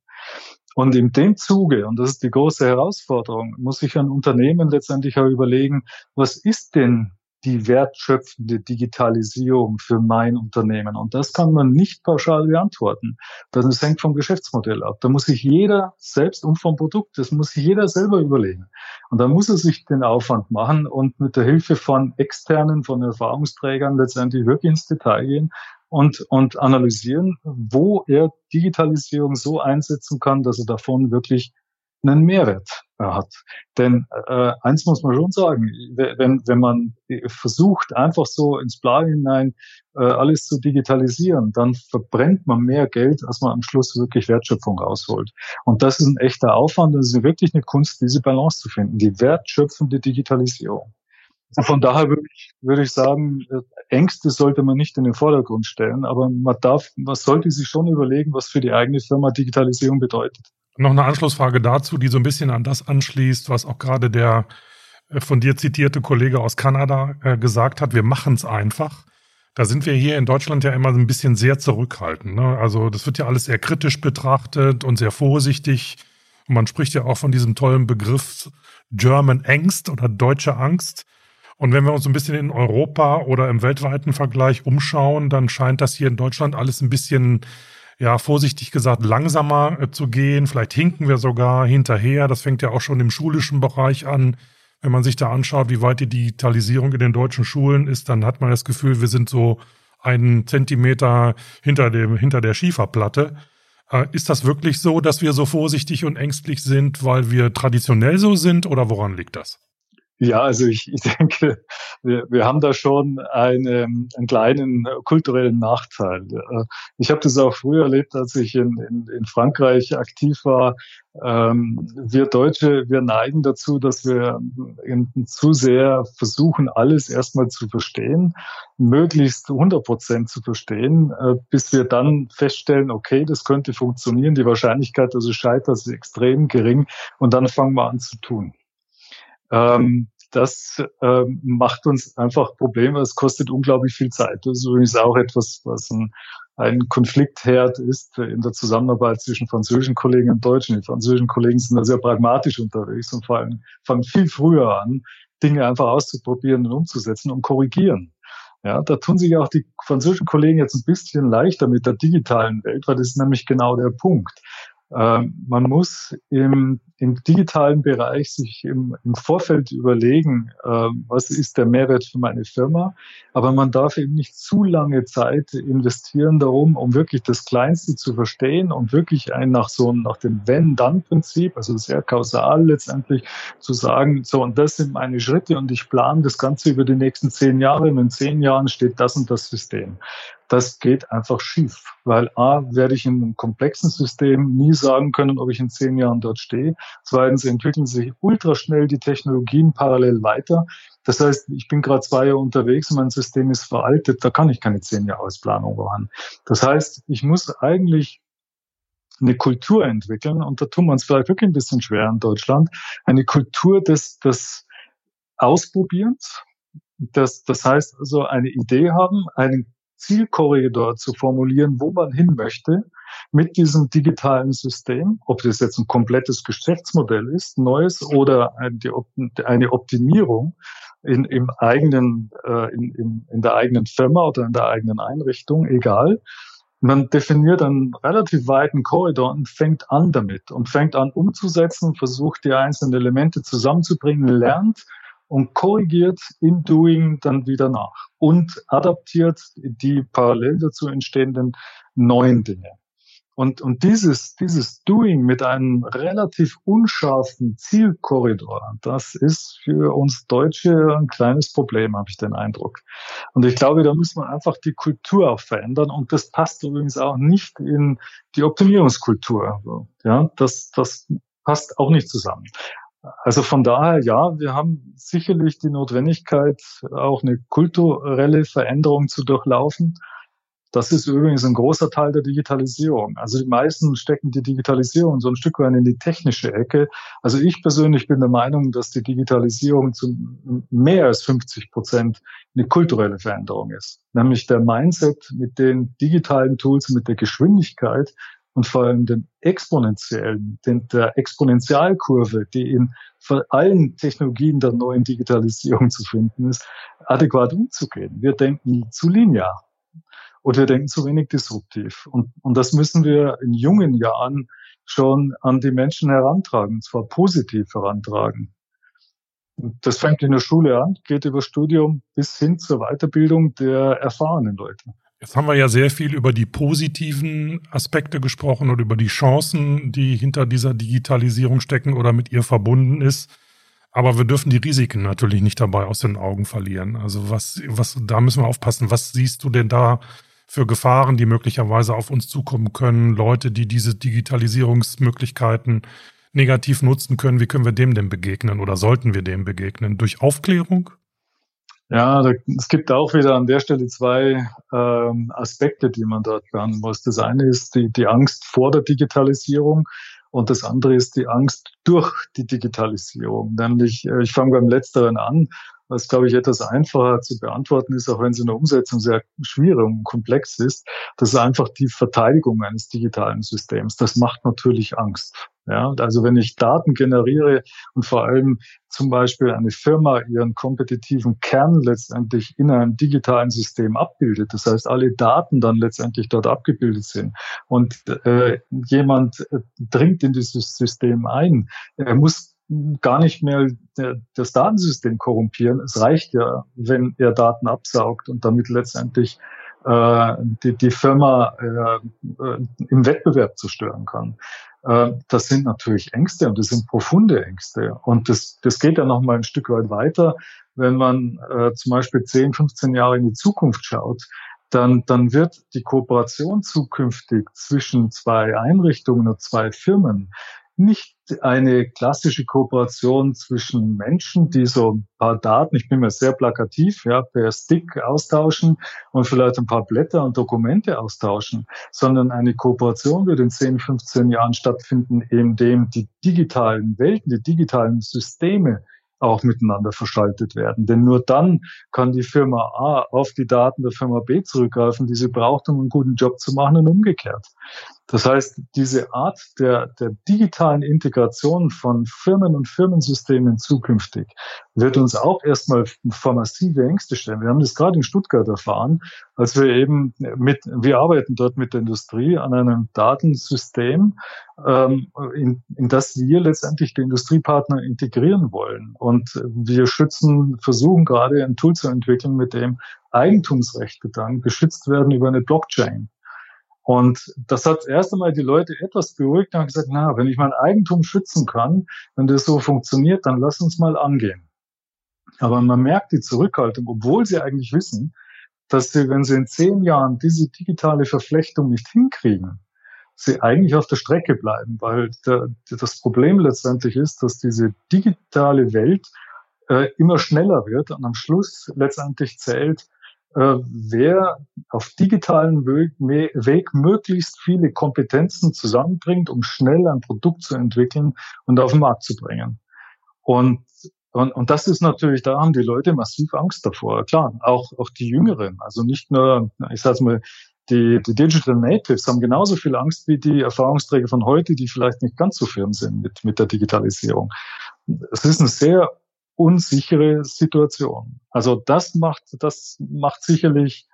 Und in dem Zuge, und das ist die große Herausforderung, muss sich ein Unternehmen letztendlich auch überlegen, was ist denn die wertschöpfende Digitalisierung für mein Unternehmen? Und das kann man nicht pauschal beantworten. Das hängt vom Geschäftsmodell ab. Da muss sich jeder selbst und vom Produkt, das muss sich jeder selber überlegen. Und da muss er sich den Aufwand machen und mit der Hilfe von externen, von Erfahrungsträgern letztendlich wirklich ins Detail gehen und, und analysieren, wo er Digitalisierung so einsetzen kann, dass er davon wirklich einen Mehrwert hat. Denn äh, eins muss man schon sagen, wenn, wenn man versucht, einfach so ins Plan hinein äh, alles zu digitalisieren, dann verbrennt man mehr Geld, als man am Schluss wirklich Wertschöpfung rausholt. Und das ist ein echter Aufwand und es ist wirklich eine Kunst, diese Balance zu finden, die wertschöpfende Digitalisierung. Von daher würde ich, würde ich sagen, äh, Ängste sollte man nicht in den Vordergrund stellen, aber man darf, man sollte sich schon überlegen, was für die eigene Firma Digitalisierung bedeutet. Noch eine Anschlussfrage dazu, die so ein bisschen an das anschließt, was auch gerade der äh, von dir zitierte Kollege aus Kanada äh, gesagt hat. Wir machen es einfach. Da sind wir hier in Deutschland ja immer ein bisschen sehr zurückhaltend. Ne? Also das wird ja alles sehr kritisch betrachtet und sehr vorsichtig. Und man spricht ja auch von diesem tollen Begriff German Angst oder deutsche Angst. Und wenn wir uns ein bisschen in Europa oder im weltweiten Vergleich umschauen, dann scheint das hier in Deutschland alles ein bisschen ja, vorsichtig gesagt, langsamer äh, zu gehen. Vielleicht hinken wir sogar hinterher. Das fängt ja auch schon im schulischen Bereich an. Wenn man sich da anschaut, wie weit die Digitalisierung in den deutschen Schulen ist, dann hat man das Gefühl, wir sind so einen Zentimeter hinter dem, hinter der Schieferplatte. Äh, ist das wirklich so, dass wir so vorsichtig und ängstlich sind, weil wir traditionell so sind oder woran liegt das? Ja, also ich, ich [LAUGHS] denke, wir, wir haben da schon einen, einen kleinen kulturellen Nachteil. Äh, ich habe das auch früher erlebt, als ich in, in, in Frankreich aktiv war. Ähm, wir Deutsche, wir neigen dazu, dass wir zu sehr versuchen, alles erstmal zu verstehen, möglichst 100 Prozent zu verstehen, äh, bis wir dann feststellen, okay, das könnte funktionieren. Die Wahrscheinlichkeit, dass es scheitert, ist extrem gering. Und dann fangen wir an zu tun. Ähm, das ähm, macht uns einfach Probleme. Es kostet unglaublich viel Zeit. Das ist übrigens auch etwas, was ein, ein Konfliktherd ist in der Zusammenarbeit zwischen französischen Kollegen und Deutschen. Die französischen Kollegen sind da sehr pragmatisch unterwegs und vor allem fangen viel früher an, Dinge einfach auszuprobieren und umzusetzen und korrigieren. Ja, da tun sich auch die französischen Kollegen jetzt ein bisschen leichter mit der digitalen Welt, weil das ist nämlich genau der Punkt. Ähm, man muss im, im digitalen Bereich sich im, im Vorfeld überlegen, äh, was ist der Mehrwert für meine Firma. Aber man darf eben nicht zu lange Zeit investieren darum, um wirklich das Kleinste zu verstehen und wirklich ein nach so nach dem Wenn-Dann-Prinzip, also sehr kausal letztendlich zu sagen, so und das sind meine Schritte und ich plane das Ganze über die nächsten zehn Jahre und in zehn Jahren steht das und das System das geht einfach schief. Weil A, werde ich in einem komplexen System nie sagen können, ob ich in zehn Jahren dort stehe. Zweitens entwickeln sich ultraschnell die Technologien parallel weiter. Das heißt, ich bin gerade zwei Jahre unterwegs und mein System ist veraltet, da kann ich keine zehn Jahresplanung machen. Das heißt, ich muss eigentlich eine Kultur entwickeln und da tun wir uns vielleicht wirklich ein bisschen schwer in Deutschland. Eine Kultur des, des Ausprobierens. Das, das heißt also eine Idee haben, einen Zielkorridor zu formulieren, wo man hin möchte mit diesem digitalen System, ob das jetzt ein komplettes Geschäftsmodell ist, neues oder eine Optimierung in, im eigenen, äh, in, in, der eigenen Firma oder in der eigenen Einrichtung, egal. Man definiert einen relativ weiten Korridor und fängt an damit und fängt an umzusetzen, versucht die einzelnen Elemente zusammenzubringen, lernt und korrigiert in Doing dann wieder nach und adaptiert die parallel dazu entstehenden neuen Dinge. Und, und dieses, dieses Doing mit einem relativ unscharfen Zielkorridor, das ist für uns Deutsche ein kleines Problem, habe ich den Eindruck. Und ich glaube, da muss man einfach die Kultur auch verändern. Und das passt übrigens auch nicht in die Optimierungskultur. Ja, das, das passt auch nicht zusammen. Also von daher, ja, wir haben sicherlich die Notwendigkeit, auch eine kulturelle Veränderung zu durchlaufen. Das ist übrigens ein großer Teil der Digitalisierung. Also die meisten stecken die Digitalisierung so ein Stück weit in die technische Ecke. Also ich persönlich bin der Meinung, dass die Digitalisierung zu mehr als 50 Prozent eine kulturelle Veränderung ist. Nämlich der Mindset mit den digitalen Tools, mit der Geschwindigkeit und vor allem den exponentiellen, den, der Exponentialkurve, die in allen Technologien der neuen Digitalisierung zu finden ist, adäquat umzugehen. Wir denken zu linear oder wir denken zu wenig disruptiv. Und, und das müssen wir in jungen Jahren schon an die Menschen herantragen, und zwar positiv herantragen. Und das fängt in der Schule an, geht über Studium bis hin zur Weiterbildung der erfahrenen Leute. Jetzt haben wir ja sehr viel über die positiven Aspekte gesprochen und über die Chancen, die hinter dieser Digitalisierung stecken oder mit ihr verbunden ist. Aber wir dürfen die Risiken natürlich nicht dabei aus den Augen verlieren. Also was, was, da müssen wir aufpassen. Was siehst du denn da für Gefahren, die möglicherweise auf uns zukommen können, Leute, die diese Digitalisierungsmöglichkeiten negativ nutzen können, wie können wir dem denn begegnen oder sollten wir dem begegnen? Durch Aufklärung? Ja, da, es gibt auch wieder an der Stelle zwei ähm, Aspekte, die man dort behandeln muss. Das eine ist die, die Angst vor der Digitalisierung und das andere ist die Angst durch die Digitalisierung. Nämlich, äh, ich fange beim Letzteren an was, glaube ich, etwas einfacher zu beantworten ist, auch wenn es in der Umsetzung sehr schwierig und komplex ist. Das ist einfach die Verteidigung eines digitalen Systems. Das macht natürlich Angst. Ja, also wenn ich Daten generiere und vor allem zum Beispiel eine Firma ihren kompetitiven Kern letztendlich in einem digitalen System abbildet, das heißt alle Daten dann letztendlich dort abgebildet sind und äh, jemand äh, dringt in dieses System ein, er muss gar nicht mehr das Datensystem korrumpieren. Es reicht ja, wenn er Daten absaugt und damit letztendlich äh, die, die Firma äh, im Wettbewerb zerstören kann. Äh, das sind natürlich Ängste und das sind profunde Ängste. Und das, das geht ja noch mal ein Stück weit weiter, wenn man äh, zum Beispiel 10, 15 Jahre in die Zukunft schaut dann, dann wird die Kooperation zukünftig zwischen zwei Einrichtungen und zwei Firmen nicht eine klassische Kooperation zwischen Menschen, die so ein paar Daten, ich bin mir sehr plakativ, ja, per Stick austauschen und vielleicht ein paar Blätter und Dokumente austauschen, sondern eine Kooperation wird in 10, 15 Jahren stattfinden, in dem die digitalen Welten, die digitalen Systeme auch miteinander verschaltet werden. Denn nur dann kann die Firma A auf die Daten der Firma B zurückgreifen, die sie braucht, um einen guten Job zu machen und umgekehrt. Das heißt, diese Art der, der digitalen Integration von Firmen und Firmensystemen zukünftig wird uns auch erstmal vor massive Ängste stellen. Wir haben das gerade in Stuttgart erfahren, als wir eben mit, wir arbeiten dort mit der Industrie an einem Datensystem, ähm, in, in das wir letztendlich die Industriepartner integrieren wollen. Und wir schützen, versuchen gerade ein Tool zu entwickeln, mit dem Eigentumsrechte dann geschützt werden über eine Blockchain. Und das hat erst einmal die Leute etwas beruhigt und gesagt, na, wenn ich mein Eigentum schützen kann, wenn das so funktioniert, dann lass uns mal angehen. Aber man merkt die Zurückhaltung, obwohl sie eigentlich wissen, dass sie, wenn sie in zehn Jahren diese digitale Verflechtung nicht hinkriegen, sie eigentlich auf der Strecke bleiben, weil der, das Problem letztendlich ist, dass diese digitale Welt äh, immer schneller wird und am Schluss letztendlich zählt, äh, wer auf digitalen Weg, Weg möglichst viele Kompetenzen zusammenbringt, um schnell ein Produkt zu entwickeln und auf den Markt zu bringen. Und und, und das ist natürlich, da haben die Leute massiv Angst davor. Klar, auch, auch die Jüngeren, also nicht nur, ich sag's mal, die, die Digital Natives haben genauso viel Angst wie die Erfahrungsträger von heute, die vielleicht nicht ganz so firm sind mit, mit der Digitalisierung. Es ist eine sehr unsichere Situation. Also das macht, das macht sicherlich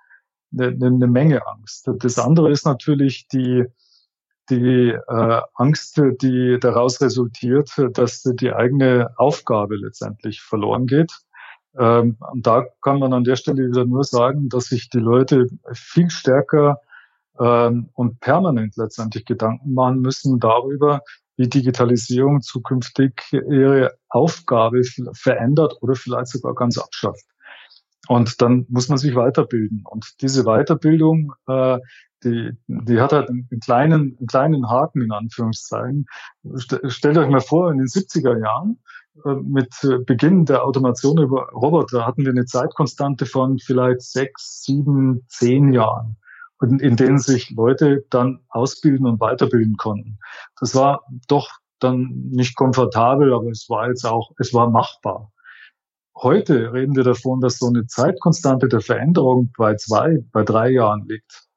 eine, eine Menge Angst. Das andere ist natürlich die, die äh, Angst, die daraus resultiert, dass die eigene Aufgabe letztendlich verloren geht. Ähm, und da kann man an der Stelle wieder nur sagen, dass sich die Leute viel stärker ähm, und permanent letztendlich Gedanken machen müssen darüber, wie Digitalisierung zukünftig ihre Aufgabe verändert oder vielleicht sogar ganz abschafft. Und dann muss man sich weiterbilden. Und diese Weiterbildung, äh, die, die hat halt einen kleinen, einen kleinen Haken in Anführungszeichen. Stellt euch mal vor, in den 70er Jahren, äh, mit Beginn der Automation über Roboter hatten wir eine Zeitkonstante von vielleicht sechs, sieben, zehn Jahren, in, in denen sich Leute dann ausbilden und weiterbilden konnten. Das war doch dann nicht komfortabel, aber es war jetzt auch, es war machbar. Heute reden wir davon, dass so eine Zeitkonstante der Veränderung bei zwei, bei drei Jahren liegt.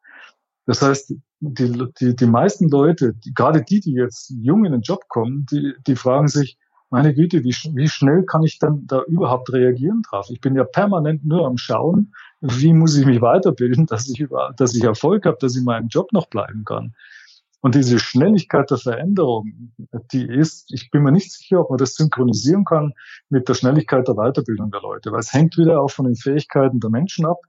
Das heißt, die, die, die meisten Leute, die, gerade die, die jetzt jung in den Job kommen, die, die fragen sich, meine Güte, wie, wie schnell kann ich dann da überhaupt reagieren drauf? Ich bin ja permanent nur am Schauen, wie muss ich mich weiterbilden, dass ich, über, dass ich Erfolg habe, dass ich in meinem Job noch bleiben kann. Und diese Schnelligkeit der Veränderung, die ist, ich bin mir nicht sicher, ob man das synchronisieren kann mit der Schnelligkeit der Weiterbildung der Leute, weil es hängt wieder auch von den Fähigkeiten der Menschen ab.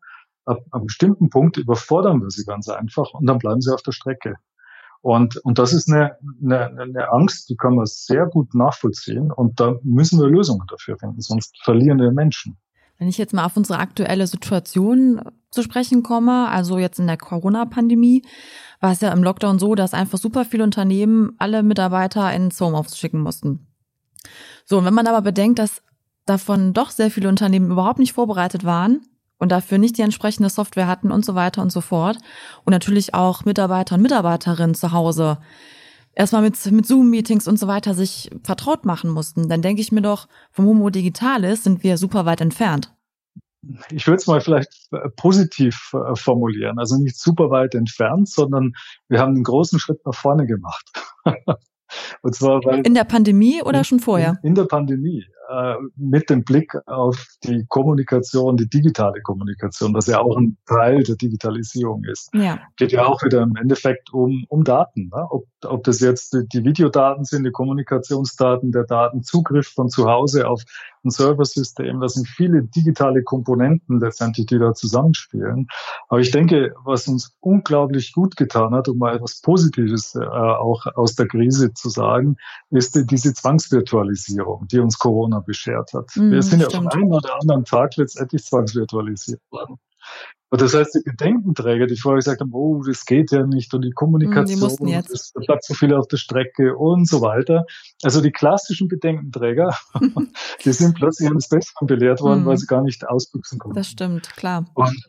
Ab einem bestimmten Punkt überfordern wir sie ganz einfach und dann bleiben sie auf der Strecke. Und, und das ist eine, eine, eine Angst, die kann man sehr gut nachvollziehen und da müssen wir Lösungen dafür finden, sonst verlieren wir Menschen. Wenn ich jetzt mal auf unsere aktuelle Situation zu sprechen komme, also jetzt in der Corona-Pandemie, war es ja im Lockdown so, dass einfach super viele Unternehmen alle Mitarbeiter ins Homeoffice schicken mussten. So, und wenn man aber bedenkt, dass davon doch sehr viele Unternehmen überhaupt nicht vorbereitet waren und dafür nicht die entsprechende Software hatten und so weiter und so fort und natürlich auch Mitarbeiter und Mitarbeiterinnen zu Hause erstmal mit, mit Zoom-Meetings und so weiter sich vertraut machen mussten, dann denke ich mir doch, vom Homo Digitalis sind wir super weit entfernt. Ich würde es mal vielleicht äh, positiv äh, formulieren. Also nicht super weit entfernt, sondern wir haben einen großen Schritt nach vorne gemacht. [LAUGHS] und zwar weil in der Pandemie oder schon vorher? In, in der Pandemie äh, mit dem Blick auf die Kommunikation, die digitale Kommunikation, was ja auch ein Teil der Digitalisierung ist. Ja. Geht ja auch wieder im Endeffekt um, um Daten. Ne? Ob, ob das jetzt die, die Videodaten sind, die Kommunikationsdaten, der Datenzugriff von zu Hause auf ein Serversystem. Das sind viele digitale Komponenten letztendlich, die da zusammenspielen. Aber ich denke, was uns unglaublich gut getan hat, um mal etwas Positives äh, auch aus der Krise zu sagen, ist diese Zwangsvirtualisierung, die uns Corona beschert hat. Mm, Wir sind ja von einem oder anderen Tag letztendlich zwangsvirtualisiert worden. Und das heißt, die Bedenkenträger, die vorher gesagt haben, oh, das geht ja nicht und die Kommunikation, es bleibt so viel auf der Strecke und so weiter. Also die klassischen Bedenkenträger, [LAUGHS] die sind plötzlich eines Besseren belehrt worden, mhm. weil sie gar nicht ausbüchsen konnten. Das stimmt, klar. Und,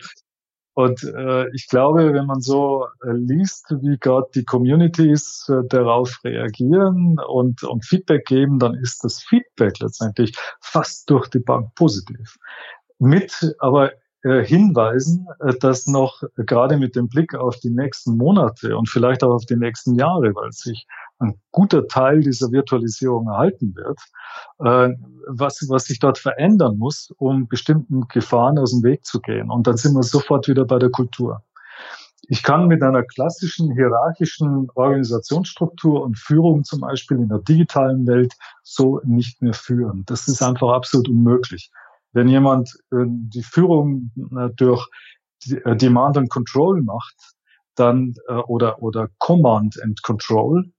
und äh, ich glaube, wenn man so äh, liest, wie gerade die Communities äh, darauf reagieren und, und Feedback geben, dann ist das Feedback letztendlich fast durch die Bank positiv. Mit aber hinweisen, äh, dass noch gerade mit dem Blick auf die nächsten Monate und vielleicht auch auf die nächsten Jahre, weil sich ein guter Teil dieser Virtualisierung erhalten wird, äh, was, was sich dort verändern muss, um bestimmten Gefahren aus dem Weg zu gehen. Und dann sind wir sofort wieder bei der Kultur. Ich kann mit einer klassischen hierarchischen Organisationsstruktur und Führung zum Beispiel in der digitalen Welt so nicht mehr führen. Das ist einfach absolut unmöglich. Wenn jemand äh, die Führung äh, durch äh, Demand and Control macht, dann oder oder Command and Control,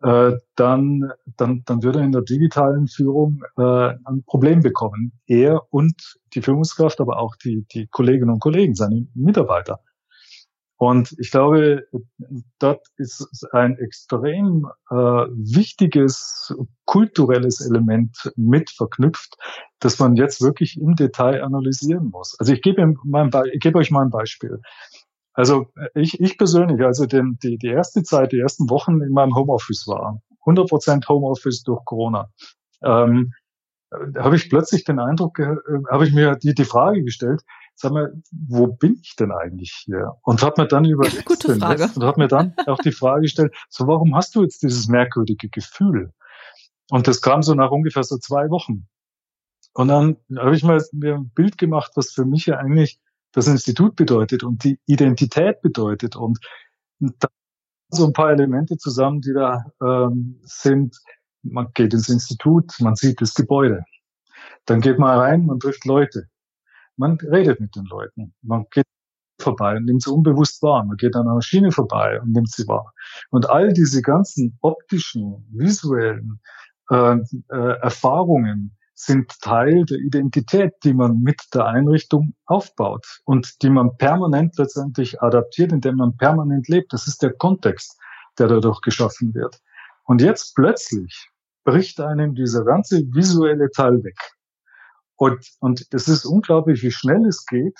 dann dann dann würde er in der digitalen Führung ein Problem bekommen. Er und die Führungskraft, aber auch die die Kolleginnen und Kollegen, seine Mitarbeiter. Und ich glaube, dort ist ein extrem äh, wichtiges kulturelles Element mit verknüpft, das man jetzt wirklich im Detail analysieren muss. Also ich gebe, mein ich gebe euch mal ein Beispiel. Also ich, ich persönlich, also den, die, die erste Zeit, die ersten Wochen in meinem Homeoffice war, 100% Homeoffice durch Corona, ähm, habe ich plötzlich den Eindruck, äh, habe ich mir die, die Frage gestellt, sag mal, wo bin ich denn eigentlich hier? Und habe mir dann überlegt Gute Frage. und habe mir dann auch die Frage gestellt, so warum hast du jetzt dieses merkwürdige Gefühl? Und das kam so nach ungefähr so zwei Wochen. Und dann habe ich mal mir ein Bild gemacht, was für mich ja eigentlich das Institut bedeutet und die Identität bedeutet. Und da so ein paar Elemente zusammen, die da ähm, sind. Man geht ins Institut, man sieht das Gebäude. Dann geht man rein, man trifft Leute. Man redet mit den Leuten. Man geht vorbei und nimmt sie unbewusst wahr. Man geht an einer Maschine vorbei und nimmt sie wahr. Und all diese ganzen optischen, visuellen äh, äh, Erfahrungen sind Teil der Identität, die man mit der Einrichtung aufbaut und die man permanent letztendlich adaptiert, indem man permanent lebt. Das ist der Kontext, der dadurch geschaffen wird. Und jetzt plötzlich bricht einem dieser ganze visuelle Teil weg. Und, und es ist unglaublich, wie schnell es geht,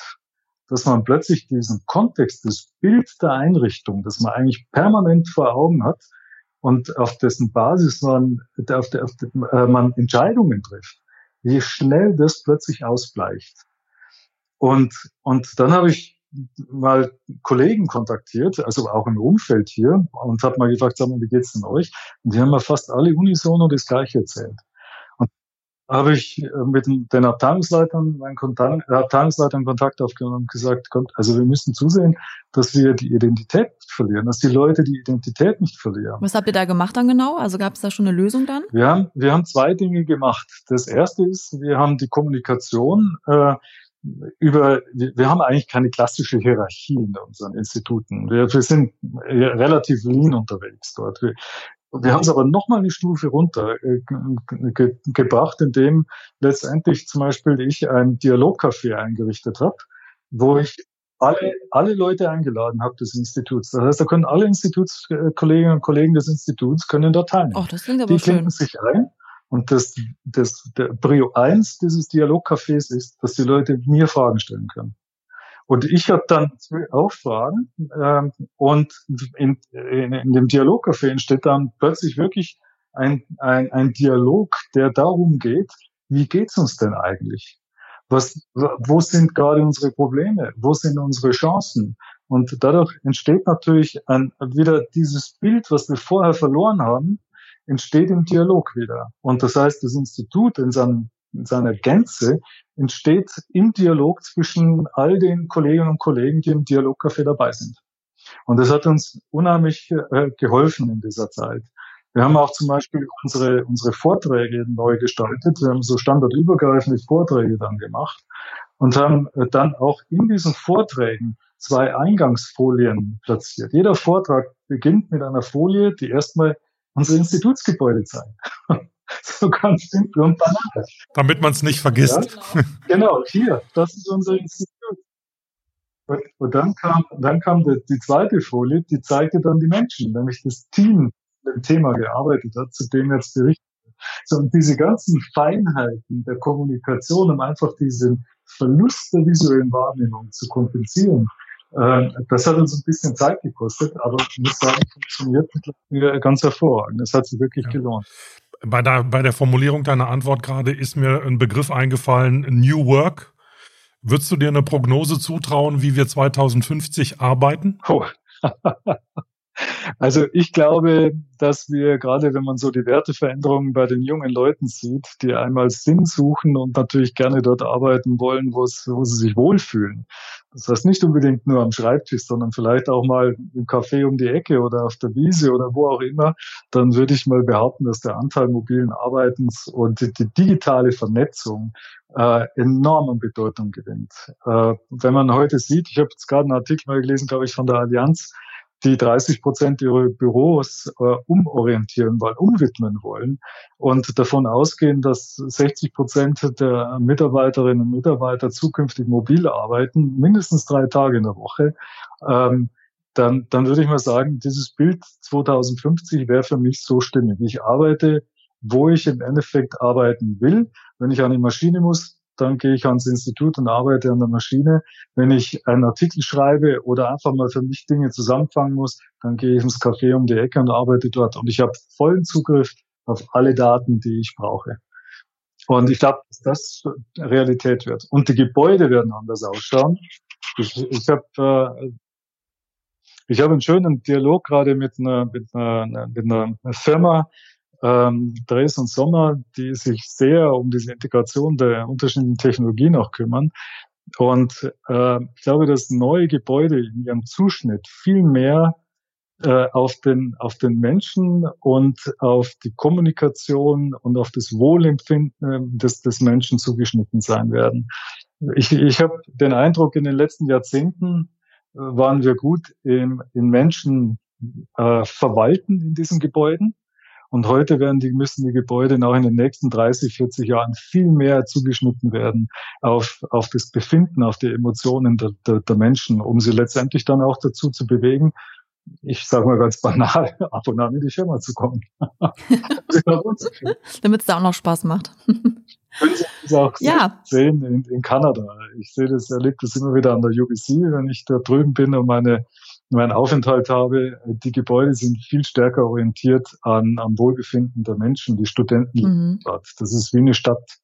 dass man plötzlich diesen Kontext, das Bild der Einrichtung, das man eigentlich permanent vor Augen hat und auf dessen Basis man, auf der, auf der, äh, man Entscheidungen trifft, wie schnell das plötzlich ausbleicht. Und, und dann habe ich mal Kollegen kontaktiert, also auch im Umfeld hier, und habe mal gefragt, sag mal, wie geht's denn euch? Und die haben mir fast alle unisono das Gleiche erzählt habe ich äh, mit den Abteilungsleitern, meinen Kontakt, äh, Abteilungsleitern Kontakt aufgenommen und gesagt, kommt, also wir müssen zusehen, dass wir die Identität nicht verlieren, dass die Leute die Identität nicht verlieren. Was habt ihr da gemacht dann genau? Also gab es da schon eine Lösung dann? Wir haben, wir haben zwei Dinge gemacht. Das erste ist, wir haben die Kommunikation äh, über, wir haben eigentlich keine klassische Hierarchie in unseren Instituten. Wir, wir sind relativ lean unterwegs dort. Wir, wir haben es aber noch mal eine Stufe runter äh, ge gebracht, indem letztendlich zum Beispiel ich ein Dialogcafé eingerichtet habe, wo ich alle, alle Leute eingeladen habe des Instituts. Das heißt, da können alle Institutskolleginnen und Kollegen des Instituts können dort teilnehmen. Oh, das klingt aber Die klinken sich ein. Und das, das, der Brio 1 dieses Dialogcafés ist, dass die Leute mir Fragen stellen können. Und ich habe dann auch Fragen ähm, und in, in, in dem Dialogcafé entsteht dann plötzlich wirklich ein, ein, ein Dialog, der darum geht, wie geht's uns denn eigentlich? Was, wo sind gerade unsere Probleme? Wo sind unsere Chancen? Und dadurch entsteht natürlich ein, wieder dieses Bild, was wir vorher verloren haben, entsteht im Dialog wieder. Und das heißt, das Institut in seinem in seiner Gänze entsteht im Dialog zwischen all den Kolleginnen und Kollegen, die im Dialogcafé dabei sind. Und das hat uns unheimlich äh, geholfen in dieser Zeit. Wir haben auch zum Beispiel unsere, unsere Vorträge neu gestaltet. Wir haben so standardübergreifende Vorträge dann gemacht und haben äh, dann auch in diesen Vorträgen zwei Eingangsfolien platziert. Jeder Vortrag beginnt mit einer Folie, die erstmal unser Institutsgebäude zeigt. [LAUGHS] so ganz simpel und banal. Damit man es nicht vergisst. Ja, genau, hier, das ist unser Institut. Und, und dann kam, dann kam die, die, zweite Folie, die zeigte dann die Menschen, nämlich das Team, mit dem Thema gearbeitet hat, zu dem jetzt berichtet so, und diese ganzen Feinheiten der Kommunikation, um einfach diesen Verlust der visuellen Wahrnehmung zu kompensieren, äh, das hat uns ein bisschen Zeit gekostet, aber ich muss sagen, funktioniert ganz hervorragend. Es hat sich wirklich ja. gelohnt. Bei der, bei der Formulierung deiner Antwort gerade ist mir ein Begriff eingefallen, New Work. Würdest du dir eine Prognose zutrauen, wie wir 2050 arbeiten? Oh. [LAUGHS] Also ich glaube, dass wir gerade, wenn man so die Werteveränderungen bei den jungen Leuten sieht, die einmal Sinn suchen und natürlich gerne dort arbeiten wollen, wo, sie sich wohlfühlen. Das heißt nicht unbedingt nur am Schreibtisch, sondern vielleicht auch mal im Café um die Ecke oder auf der Wiese oder wo auch immer. Dann würde ich mal behaupten, dass der Anteil mobilen Arbeitens und die, die digitale Vernetzung äh, enorm an Bedeutung gewinnt. Äh, wenn man heute sieht, ich habe jetzt gerade einen Artikel mal gelesen, glaube ich, von der Allianz, die 30 Prozent ihrer Büros äh, umorientieren wollen, umwidmen wollen und davon ausgehen, dass 60 Prozent der Mitarbeiterinnen und Mitarbeiter zukünftig mobil arbeiten, mindestens drei Tage in der Woche, ähm, dann, dann würde ich mal sagen, dieses Bild 2050 wäre für mich so stimmig. Ich arbeite, wo ich im Endeffekt arbeiten will. Wenn ich an die Maschine muss, dann gehe ich ans Institut und arbeite an der Maschine. Wenn ich einen Artikel schreibe oder einfach mal für mich Dinge zusammenfangen muss, dann gehe ich ins Café um die Ecke und arbeite dort. Und ich habe vollen Zugriff auf alle Daten, die ich brauche. Und ich glaube, dass das Realität wird. Und die Gebäude werden anders ausschauen. Ich, ich habe äh, ich einen schönen Dialog gerade mit einer, mit einer, mit einer Firma, ähm, Dres und Sommer, die sich sehr um diese Integration der unterschiedlichen Technologien auch kümmern. Und äh, ich glaube, dass neue Gebäude in ihrem Zuschnitt viel mehr äh, auf den auf den Menschen und auf die Kommunikation und auf das Wohlempfinden des, des Menschen zugeschnitten sein werden. Ich, ich habe den Eindruck in den letzten Jahrzehnten waren wir gut in, in Menschen äh, verwalten in diesen Gebäuden. Und heute werden die, müssen die Gebäude auch in den nächsten 30, 40 Jahren viel mehr zugeschnitten werden auf, auf das Befinden, auf die Emotionen der, der, der Menschen, um sie letztendlich dann auch dazu zu bewegen, ich sage mal ganz banal, [LAUGHS] ab und an in die Firma zu kommen. [LAUGHS] Damit es da auch noch Spaß macht. [LAUGHS] Können Sie das auch ja. sehen in, in Kanada. Ich sehe das, erlebe das immer wieder an der UBC, wenn ich da drüben bin und meine, meinen Aufenthalt habe. Die Gebäude sind viel stärker orientiert an, am Wohlbefinden der Menschen, die Studenten mhm. dort. Das ist wie eine Stadt.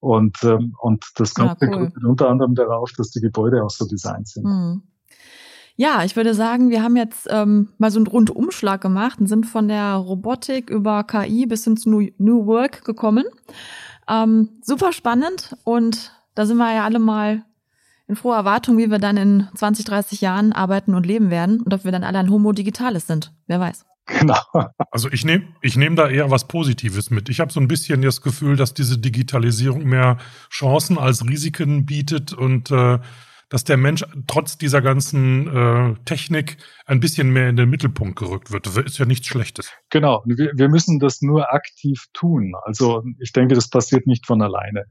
Und, ähm, und das Ganze ja, cool. kommt unter anderem darauf, dass die Gebäude auch so designt sind. Mhm. Ja, ich würde sagen, wir haben jetzt ähm, mal so einen Rundumschlag gemacht und sind von der Robotik über KI bis hin zu New Work gekommen. Ähm, super spannend und da sind wir ja alle mal in froher Erwartung, wie wir dann in 20, 30 Jahren arbeiten und leben werden und ob wir dann alle ein Homo Digitales sind. Wer weiß. Genau. Also ich nehme ich nehm da eher was Positives mit. Ich habe so ein bisschen das Gefühl, dass diese Digitalisierung mehr Chancen als Risiken bietet und äh, dass der Mensch trotz dieser ganzen äh, Technik ein bisschen mehr in den Mittelpunkt gerückt wird. Das ist ja nichts Schlechtes. Genau. Wir, wir müssen das nur aktiv tun. Also ich denke, das passiert nicht von alleine.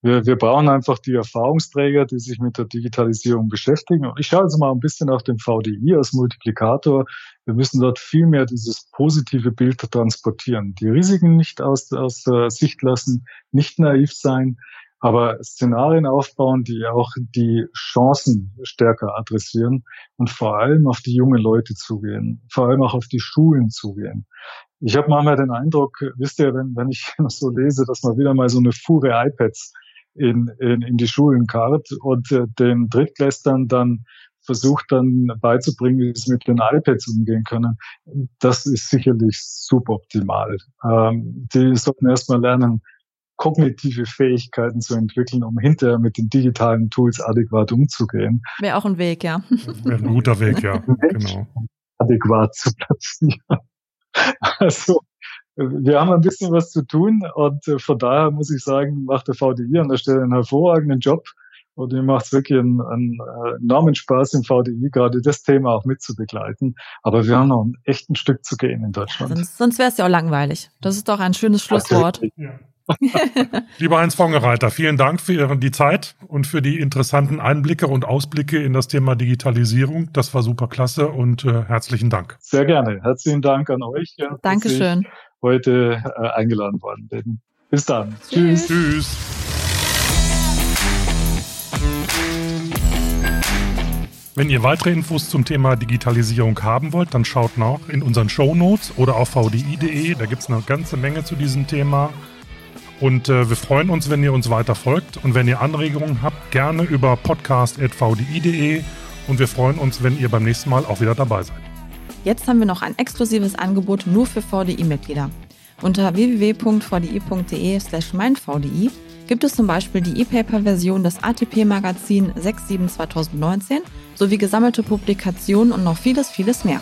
Wir, wir brauchen einfach die Erfahrungsträger, die sich mit der Digitalisierung beschäftigen. Und ich schaue jetzt mal ein bisschen auf den VDI als Multiplikator. Wir müssen dort viel mehr dieses positive Bild transportieren. Die Risiken nicht aus, aus der Sicht lassen, nicht naiv sein, aber Szenarien aufbauen, die auch die Chancen stärker adressieren und vor allem auf die jungen Leute zugehen, vor allem auch auf die Schulen zugehen. Ich habe manchmal den Eindruck, wisst ihr, wenn, wenn ich [LAUGHS] so lese, dass man wieder mal so eine Fuhre iPads in, in, in die Schulen karrt und äh, den Drittklässlern dann versucht dann beizubringen, wie sie mit den iPads umgehen können. Das ist sicherlich suboptimal. Ähm, die sollten erstmal lernen, kognitive Fähigkeiten zu entwickeln, um hinterher mit den digitalen Tools adäquat umzugehen. Wäre auch ein Weg, ja. Wäre ein guter Weg, ja. [LAUGHS] Genau. Adäquat zu platzieren. [LAUGHS] Also, wir haben ein bisschen was zu tun und äh, von daher muss ich sagen, macht der VDI an der Stelle einen hervorragenden Job. Und mir macht es wirklich einen, einen äh, enormen Spaß im VDI, gerade das Thema auch mitzubegleiten. Aber wir haben noch ein echtes Stück zu gehen in Deutschland. Ja, sonst sonst wäre es ja auch langweilig. Das ist doch ein schönes Schlusswort. Ja. [LAUGHS] Lieber Heinz Vongereiter, vielen Dank für die Zeit und für die interessanten Einblicke und Ausblicke in das Thema Digitalisierung. Das war super klasse und äh, herzlichen Dank. Sehr gerne. Herzlichen Dank an euch. Ja, Dankeschön. Heute äh, eingeladen worden bin. Bis dann. Tschüss. Tschüss. Wenn ihr weitere Infos zum Thema Digitalisierung haben wollt, dann schaut nach in unseren Show Notes oder auf vdi.de. Da gibt es eine ganze Menge zu diesem Thema. Und äh, wir freuen uns, wenn ihr uns weiter folgt. Und wenn ihr Anregungen habt, gerne über podcast.vdi.de. Und wir freuen uns, wenn ihr beim nächsten Mal auch wieder dabei seid. Jetzt haben wir noch ein exklusives Angebot nur für VDI-Mitglieder. Unter www.vdi.de slash meinvdi gibt es zum Beispiel die E-Paper-Version des ATP-Magazin 67 2019 sowie gesammelte Publikationen und noch vieles, vieles mehr.